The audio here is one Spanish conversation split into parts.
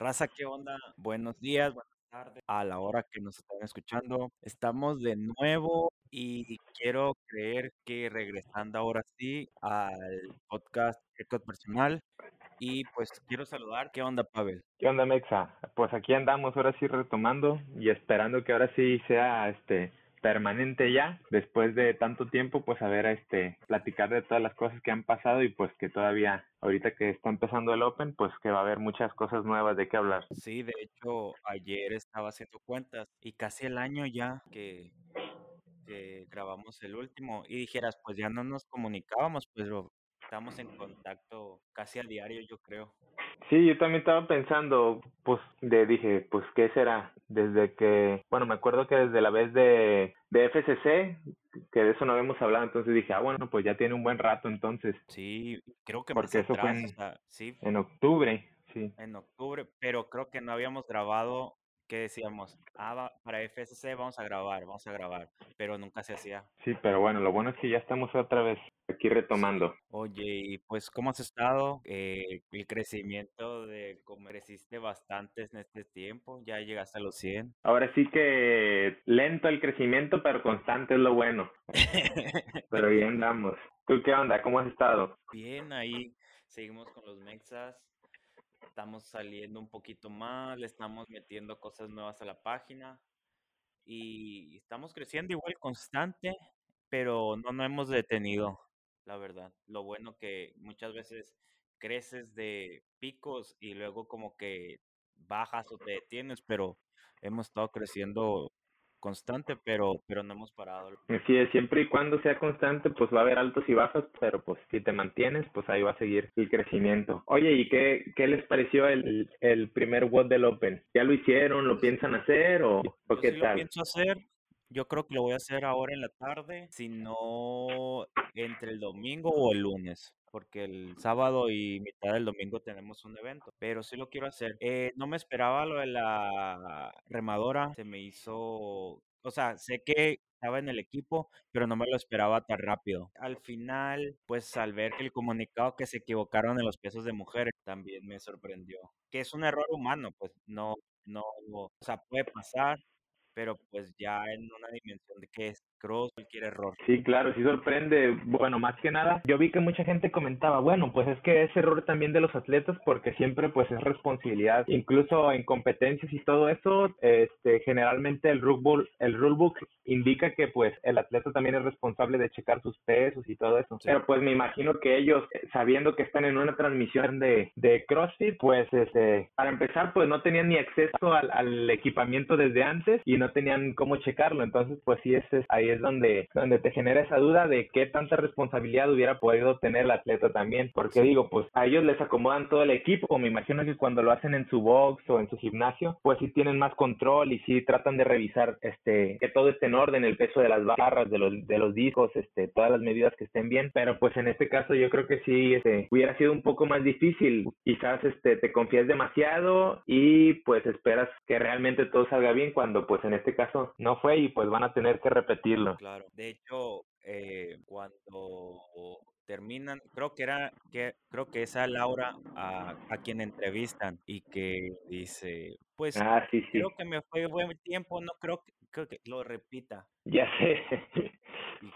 Raza, ¿qué onda? Buenos días, buenas tardes, a la hora que nos están escuchando. Estamos de nuevo y quiero creer que regresando ahora sí al podcast Eco Personal. Y pues quiero saludar. ¿Qué onda, Pavel? ¿Qué onda, Mexa? Pues aquí andamos ahora sí retomando y esperando que ahora sí sea este permanente ya, después de tanto tiempo, pues a ver, este, platicar de todas las cosas que han pasado y pues que todavía, ahorita que está empezando el Open, pues que va a haber muchas cosas nuevas de qué hablar. Sí, de hecho, ayer estaba haciendo cuentas y casi el año ya que, que grabamos el último y dijeras, pues ya no nos comunicábamos, pero estamos en contacto casi a diario, yo creo. Sí, yo también estaba pensando, pues, de, dije, pues, ¿qué será? Desde que, bueno, me acuerdo que desde la vez de, de FCC, que de eso no habíamos hablado, entonces dije, ah, bueno, pues ya tiene un buen rato entonces. Sí, creo que Porque eso fue en, o sea, sí, en octubre, sí. en octubre, pero creo que no habíamos grabado, que decíamos, ah, va- para FSC vamos a grabar, vamos a grabar, pero nunca se hacía. Sí, pero bueno, lo bueno es que ya estamos otra vez aquí retomando. Oye, y pues, ¿cómo has estado? Eh, el crecimiento de cómo creciste bastante en este tiempo, ya llegaste a los 100. Ahora sí que lento el crecimiento, pero constante es lo bueno. Pero ahí andamos. ¿Tú qué onda? ¿Cómo has estado? Bien, ahí seguimos con los mexas, estamos saliendo un poquito más, le estamos metiendo cosas nuevas a la página y estamos creciendo igual constante, pero no nos hemos detenido, la verdad. Lo bueno que muchas veces creces de picos y luego como que bajas o te detienes, pero hemos estado creciendo constante, pero, pero no hemos parado. Así es, siempre y cuando sea constante, pues va a haber altos y bajos, pero pues si te mantienes, pues ahí va a seguir el crecimiento. Oye, ¿y qué, qué les pareció el, el primer WOD del Open? ¿Ya lo hicieron? ¿Lo piensan hacer o, o qué sí lo tal? pienso hacer. Yo creo que lo voy a hacer ahora en la tarde, si no entre el domingo o el lunes, porque el sábado y mitad del domingo tenemos un evento, pero sí lo quiero hacer. Eh, no me esperaba lo de la remadora, se me hizo, o sea, sé que estaba en el equipo, pero no me lo esperaba tan rápido. Al final, pues al ver el comunicado que se equivocaron en los pesos de mujeres, también me sorprendió. Que es un error humano, pues no, no, o sea, puede pasar pero pues ya en una dimensión de que es cross cualquier error. Sí, claro, sí sorprende. Bueno, más que nada, yo vi que mucha gente comentaba, bueno, pues es que es error también de los atletas porque siempre pues es responsabilidad, incluso en competencias y todo eso, este, generalmente el rulebook, el rulebook indica que pues el atleta también es responsable de checar sus pesos y todo eso. Sí. Pero pues me imagino que ellos, eh, sabiendo que están en una transmisión de, de CrossFit, pues este, para empezar pues no tenían ni acceso al, al equipamiento desde antes y no tenían cómo checarlo. Entonces pues sí, ese es, ahí es donde, donde te genera esa duda de qué tanta responsabilidad hubiera podido tener el atleta también. Porque digo, pues a ellos les acomodan todo el equipo. Me imagino que cuando lo hacen en su box o en su gimnasio, pues sí tienen más control y sí tratan de revisar este que todo esté en orden, el peso de las barras, de los, de los discos, este, todas las medidas que estén bien. Pero pues en este caso yo creo que sí este, hubiera sido un poco más difícil. Quizás este, te confías demasiado y pues esperas que realmente todo salga bien cuando pues en este caso no fue y pues van a tener que Claro. De hecho, eh, cuando terminan, creo que era, que creo que es a Laura a, a quien entrevistan y que dice, pues Ah, sí, sí, creo que me fue buen tiempo, no creo que, creo que lo repita. ya sé.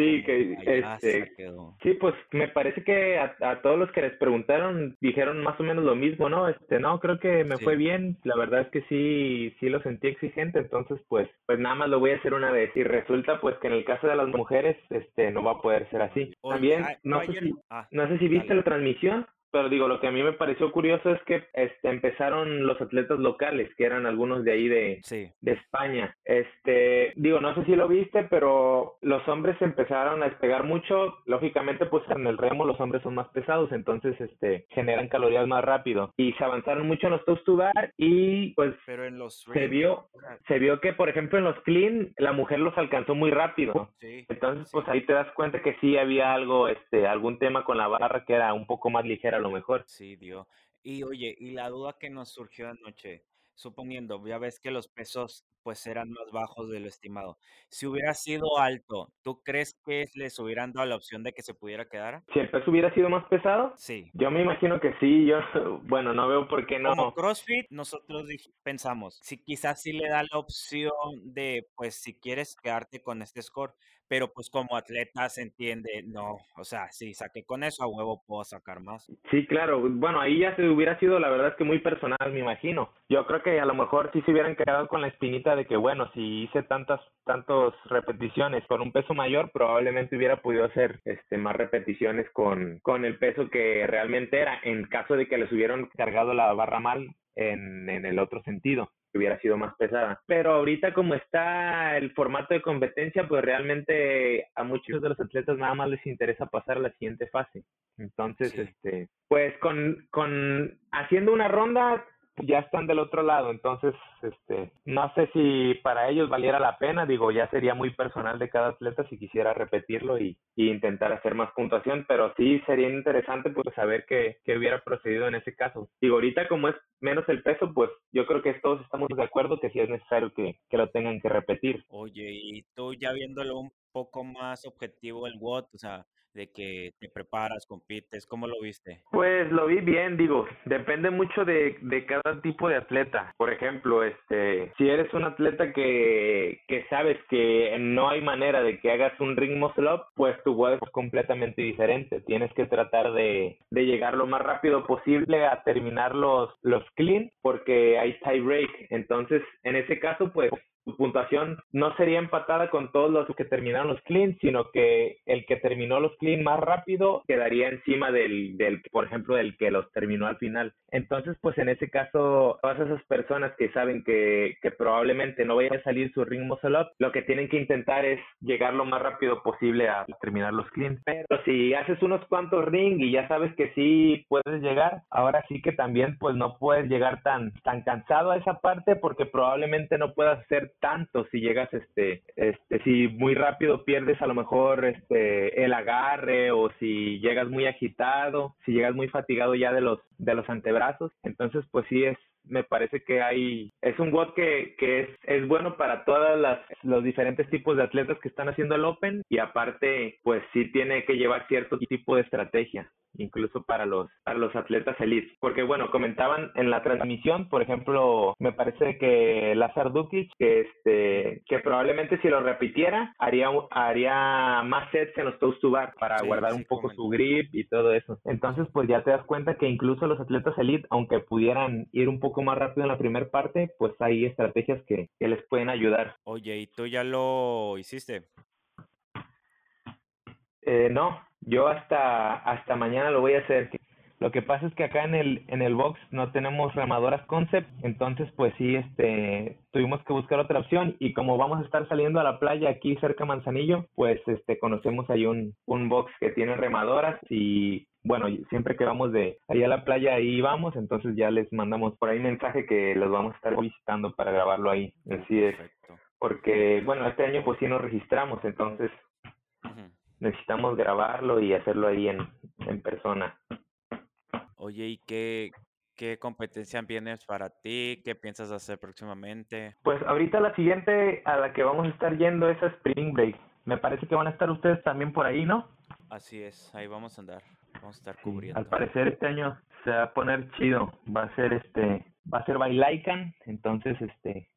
Sí, que este, quedó. Sí, pues me parece que a, a todos los que les preguntaron dijeron más o menos lo mismo, ¿no? Este, no, creo que me fue bien, la verdad es que sí, sí lo sentí exigente, entonces pues, pues nada más lo voy a hacer una vez y resulta pues que en el caso de las mujeres, este, no va a poder ser así. También, ah, no sé si, ah, no sé si viste la transmisión, pero digo, lo que a mí me pareció curioso es que este, empezaron los atletas locales, que eran algunos de ahí de, Sí, de España. Este, digo, no sé si lo viste, pero los hombres empezaron a despegar mucho. Lógicamente, pues en el remo los hombres son más pesados, entonces este generan calorías más rápido. Y se avanzaron mucho en los toes to bar y pues pero en los se vio sea, se vio que por ejemplo en los clean la mujer los alcanzó muy rápido. sí, Entonces, sí, pues ahí te das cuenta que sí había algo, este, algún tema con la barra que era un poco más ligera lo mejor. sí, dio. Y oye, y la duda que nos surgió anoche, suponiendo, ya ves que los pesos pues eran más bajos de lo estimado. Si hubiera sido alto, ¿tú crees que les hubieran dado la opción de que se pudiera quedar? Si el peso hubiera sido más pesado, Sí. yo me imagino que sí. Yo, bueno, no veo por qué Como no. CrossFit, nosotros pensamos, si quizás sí le da la opción de, pues, si quieres quedarte con este score, pero pues como atleta se entiende, no, o sea, si saqué con eso, a huevo puedo sacar más. Sí, claro. Bueno, ahí ya se hubiera sido, la verdad es que muy personal, me imagino. Yo creo que a lo mejor sí se hubieran quedado con la espinita de que, bueno, si hice tantas, tantas repeticiones con un peso mayor, probablemente hubiera podido hacer este, más repeticiones con, con el peso que realmente era, en caso de que les hubieran cargado la barra mal en, en el otro sentido que hubiera sido más pesada. Pero ahorita como está el formato de competencia, pues realmente a muchos de los atletas nada más les interesa pasar a la siguiente fase. Entonces, Sí. este, pues con, con haciendo una ronda ya están del otro lado, entonces, este, no sé si para ellos valiera la pena, digo, ya sería muy personal de cada atleta si quisiera repetirlo y, intentar hacer más puntuación, pero sí sería interesante pues saber qué, hubiera procedido en ese caso. Digo, ahorita como es menos el peso, pues yo creo que todos estamos de acuerdo que sí es necesario que, lo tengan que repetir. Oye, y tú ya viéndolo un poco más objetivo el WOD, o sea, de que te preparas, compites, ¿cómo lo viste? Pues lo vi bien, digo, depende mucho de, de cada tipo de atleta. Por ejemplo, este, si eres un atleta que, que sabes que no hay manera de que hagas un ring muscle up, pues tu WOD es completamente diferente. Tienes que tratar de, de llegar lo más rápido posible a terminar los, los clean, porque hay tie break. Entonces, en ese caso, pues tu puntuación no sería empatada con todos los que terminaron los clean, sino que el que terminó los clean más rápido quedaría encima del, del, por ejemplo, del que los terminó al final. Entonces, pues en ese caso, todas esas personas que saben que, que probablemente no vayan a salir su ring muscle up, lo que tienen que intentar es llegar lo más rápido posible a terminar los clean. Pero si haces unos cuantos ring y ya sabes que sí puedes llegar, ahora sí que también pues no puedes llegar tan, tan cansado a esa parte porque probablemente no puedas hacer tanto si llegas este este si muy rápido pierdes a lo mejor este el agarre o si llegas muy agitado si llegas muy fatigado ya de los de los antebrazos. Entonces pues sí es me parece que hay es un WOD que, que es, es bueno para todas las los diferentes tipos de atletas que están haciendo el Open y aparte pues sí tiene que llevar cierto tipo de estrategia incluso para los para los atletas elite. Porque bueno comentaban en la transmisión por ejemplo me parece que Lazar Dukic que este que probablemente si lo repitiera haría haría más sets en los toes to bar para Sí, guardar sí un poco su grip y todo eso. Entonces pues ya te das cuenta que incluso los atletas elite aunque pudieran ir un poco más rápido en la primera parte pues hay estrategias que, que les pueden ayudar Oye, ¿y tú ya lo hiciste? Eh, no, yo hasta hasta mañana lo voy a hacer. Lo que pasa es que acá en el en el box no tenemos remadoras concept, entonces pues sí, este, tuvimos que buscar otra opción y como vamos a estar saliendo a la playa aquí cerca de Manzanillo, pues este conocemos ahí un un box que tiene remadoras y bueno, siempre que vamos de ahí a la playa ahí vamos, entonces ya les mandamos por ahí mensaje que los vamos a estar visitando para grabarlo ahí. Así es, Perfecto. porque bueno, este año pues sí nos registramos, entonces necesitamos grabarlo y hacerlo ahí en, en persona. Oye, ¿y qué, qué competencia vienes para ti? ¿Qué piensas hacer próximamente? Pues ahorita la siguiente a la que vamos a estar yendo es a Spring Break. Me parece que van a estar ustedes también por ahí, ¿no? Así es, ahí vamos a andar. Vamos a estar Sí, cubriendo. al parecer este año se va a poner chido. Va a ser este, va a ser Bailaican, entonces este,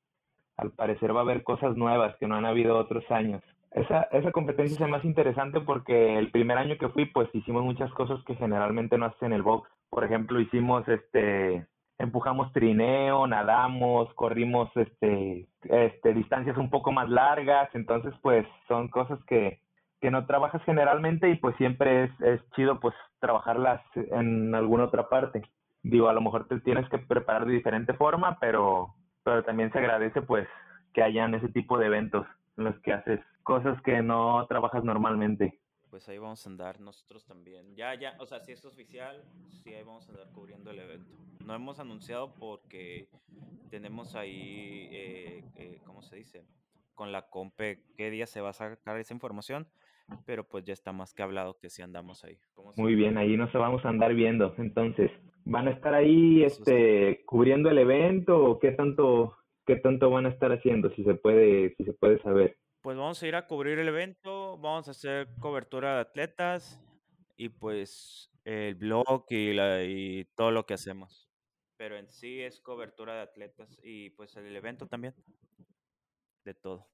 al parecer va a haber cosas nuevas que no han habido otros años. Esa, esa competencia es la más interesante porque el primer año que fui, pues hicimos muchas cosas que generalmente no hacen en el box. Por ejemplo, hicimos este, empujamos trineo, nadamos, corrimos este, este, distancias un poco más largas, entonces pues son cosas que, que no trabajas generalmente y pues siempre es, es chido pues trabajarlas en alguna otra parte. Digo, a lo mejor te tienes que preparar de diferente forma, pero, pero también se agradece pues que hayan ese tipo de eventos en los que haces cosas que no trabajas normalmente. Pues ahí vamos a andar nosotros también. Ya, ya, o sea, si es oficial, sí, ahí vamos a andar cubriendo el evento. No hemos anunciado porque tenemos ahí, eh, eh, ¿cómo se dice? Con la compe, qué día se va a sacar esa información. Pero pues ya está más que hablado que si andamos ahí. Muy bien, ahí nos vamos a andar viendo. Entonces, ¿van a estar ahí este cubriendo el evento o qué tanto qué tanto van a estar haciendo si se puede si se puede saber? Pues vamos a ir a cubrir el evento, vamos a hacer cobertura de atletas y pues el blog y, la, y todo lo que hacemos. Pero en sí es cobertura de atletas y pues el evento también. De todo.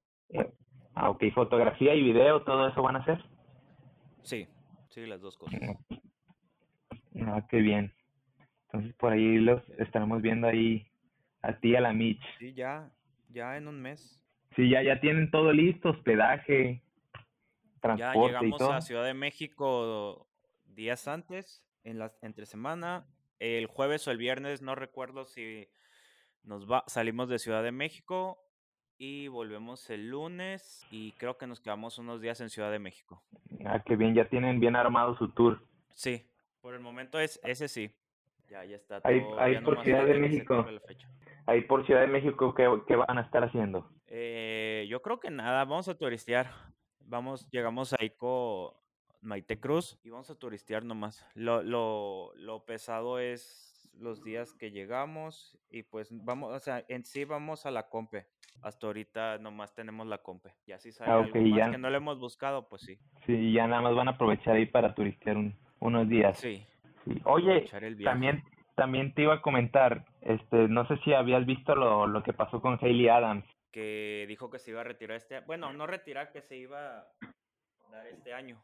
Ah, ok, fotografía y video, todo eso van a hacer. Sí, sí, las dos cosas. Ah, qué bien. Entonces por ahí los estaremos viendo ahí a ti a la Mitch. Sí, ya, ya en un mes. Sí, ya, ya tienen todo listo, hospedaje, transporte ya llegamos y todo. a Ciudad de México días antes, en la entre semana, el jueves o el viernes, no recuerdo si nos va, salimos de Ciudad de México y volvemos el lunes y creo que nos quedamos unos días en Ciudad de México. Ah, qué bien, ya tienen bien armado su tour. Sí, por el momento es ese sí. Ya, ya está Ahí, todo. ahí ya por Ciudad de México. Ahí por Ciudad de México, ¿qué, qué van a estar haciendo? Eh, yo creo que nada, vamos a turistear. Vamos, llegamos ahí con Maite Cruz y vamos a turistear nomás. Lo, lo, lo pesado es los días que llegamos y pues vamos, o sea, en sí vamos a la compe. Hasta ahorita nomás tenemos la compe. Y así sale Ah, algo más ya. que no lo hemos buscado, pues sí. Sí, ya nada más van a aprovechar ahí para turistear un- unos días. Sí. Sí. Oye, también, también te iba a comentar, este, no sé si habías visto lo, lo que pasó con Hailey Adams. Que dijo que se iba a retirar este, bueno, no retirar, que se iba a dar este año.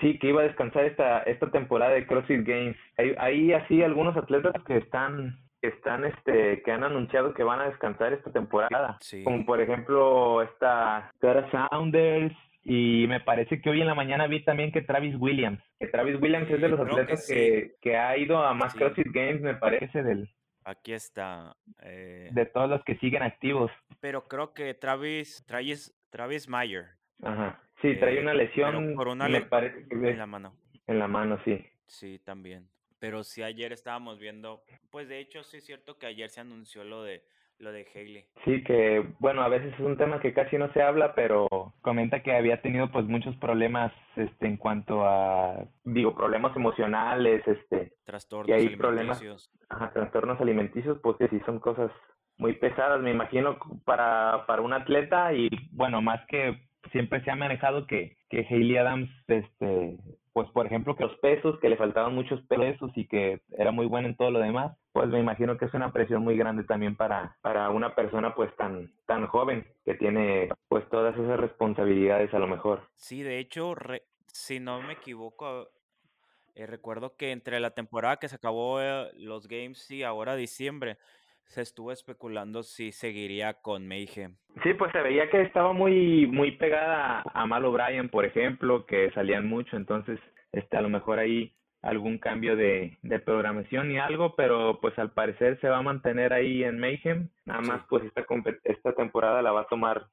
Sí, que iba a descansar esta, esta temporada de CrossFit Games. Hay, hay así algunos atletas que están, que están, este, que han anunciado que van a descansar esta temporada. Sí. Como por ejemplo esta Sarah Saunders y me parece que hoy en la mañana vi también que Travis Williams. Que Travis Williams es de los que atletas sí. que, que ha ido a más. CrossFit Games, me parece, del, Aquí está. eh, de todos los que siguen activos. pero creo que Travis, Travis, Travis Mayer Ajá. Sí, trae una lesión, por una me le- parece que en la mano. en la mano, sí. Sí, también. Pero sí, ayer estábamos viendo, pues de hecho sí es cierto que ayer se anunció lo de lo de Haley. Sí, que bueno, a veces es un tema que casi no se habla, pero comenta que había tenido pues muchos problemas este en cuanto a digo, problemas emocionales, este, Trastornos hay problemas. alimenticios. ajá, trastornos alimenticios, pues que sí son cosas muy pesadas, me imagino para para un atleta y bueno, más que siempre se ha manejado que que Hailey Adams este pues por ejemplo que los pesos, que le faltaban muchos pesos y que era muy buena en todo lo demás, pues me imagino que es una presión muy grande también para, para una persona pues tan, tan joven que tiene pues todas esas responsabilidades a lo mejor. Sí, de hecho, re- si no me equivoco, eh, recuerdo que entre la temporada que se acabó eh, los games y ahora diciembre, se estuvo especulando si seguiría con Mayhem. Sí, pues se veía que estaba muy, muy pegada a Mal O'Brien, por ejemplo, que salían mucho, entonces este a lo mejor ahí algún cambio de, de programación y algo, pero pues al parecer se va a mantener ahí en Mayhem, nada más Sí. pues esta, esta temporada la va a tomar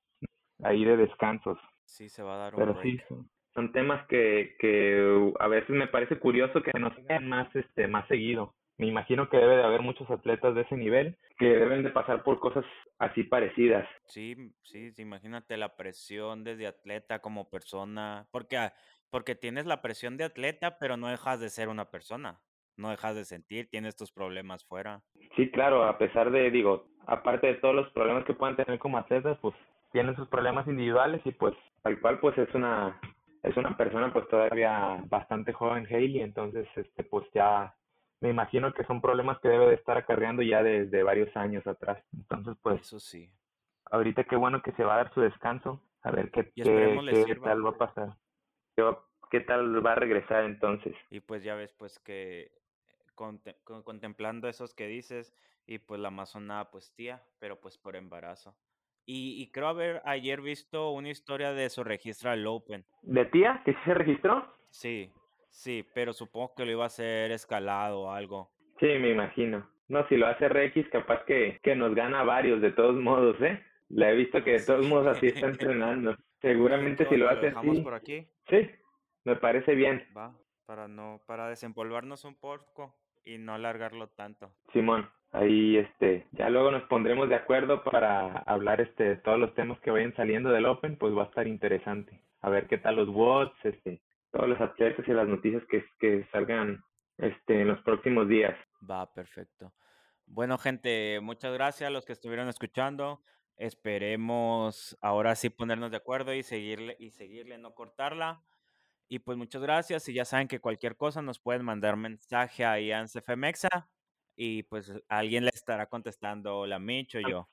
ahí de descansos. Sí, se va a dar un Pero break. sí, son, son temas que, que a veces me parece curioso que nos vean más, este, más seguido. Me imagino que debe de haber muchos atletas de ese nivel que deben de pasar por cosas así parecidas. Sí, sí, imagínate la presión desde atleta como persona, porque, ah, porque tienes la presión de atleta, pero no dejas de ser una persona, no dejas de sentir, tienes tus problemas fuera. Sí, claro, a pesar de, digo, aparte de todos los problemas que puedan tener como atletas, pues tienen sus problemas individuales y pues tal cual pues es una es una persona pues todavía bastante joven Hailey, entonces este pues ya me imagino que son problemas que debe de estar acarreando ya desde varios años atrás. Entonces pues Eso sí. ahorita qué bueno que se va a dar su descanso, a ver qué, qué, tal va a pasar. ¿Qué, va- qué tal va a regresar entonces? Y pues ya ves, pues que con- contemplando esos que dices, y pues la amazona pues tía, pero pues por embarazo. Y, y creo haber ayer visto una historia de su registro al Open. ¿De tía? ¿Que sí se registró? Sí, sí, pero supongo que lo iba a hacer escalado o algo. Sí, me imagino. No, si lo hace Rex, capaz que, que nos gana varios de todos modos, ¿eh? La he visto que de todos modos así está entrenando. Seguramente si lo hace así, por aquí, sí, me parece bien. va, para no, para desempolvarnos un poco y no alargarlo tanto. Simón, ahí este, ya luego nos pondremos de acuerdo para hablar este de todos los temas que vayan saliendo del Open, pues va a estar interesante. A ver qué tal los bots, este, todos los atletas y las noticias que, que salgan este, en los próximos días. Va, perfecto. Bueno, gente, muchas gracias a los que estuvieron escuchando. Esperemos ahora sí ponernos de acuerdo y seguirle y seguirle, no cortarla. Y pues muchas gracias. Y ya saben que cualquier cosa nos pueden mandar mensaje ahí a Mexa y pues alguien le estará contestando, la Mitch o yo.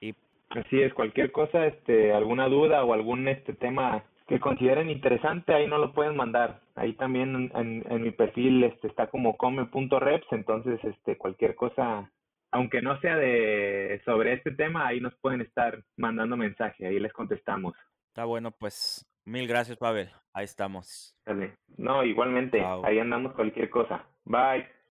Y Así es, cualquier cosa, este, alguna duda o algún este tema que consideren interesante, ahí no lo pueden mandar. Ahí también en, en mi perfil este, está como come.reps, entonces este, cualquier cosa, aunque no sea de sobre este tema, ahí nos pueden estar mandando mensaje, ahí les contestamos. Está bueno, pues mil gracias, Pavel. Ahí estamos. No, igualmente, ahí andamos cualquier cosa. Bye.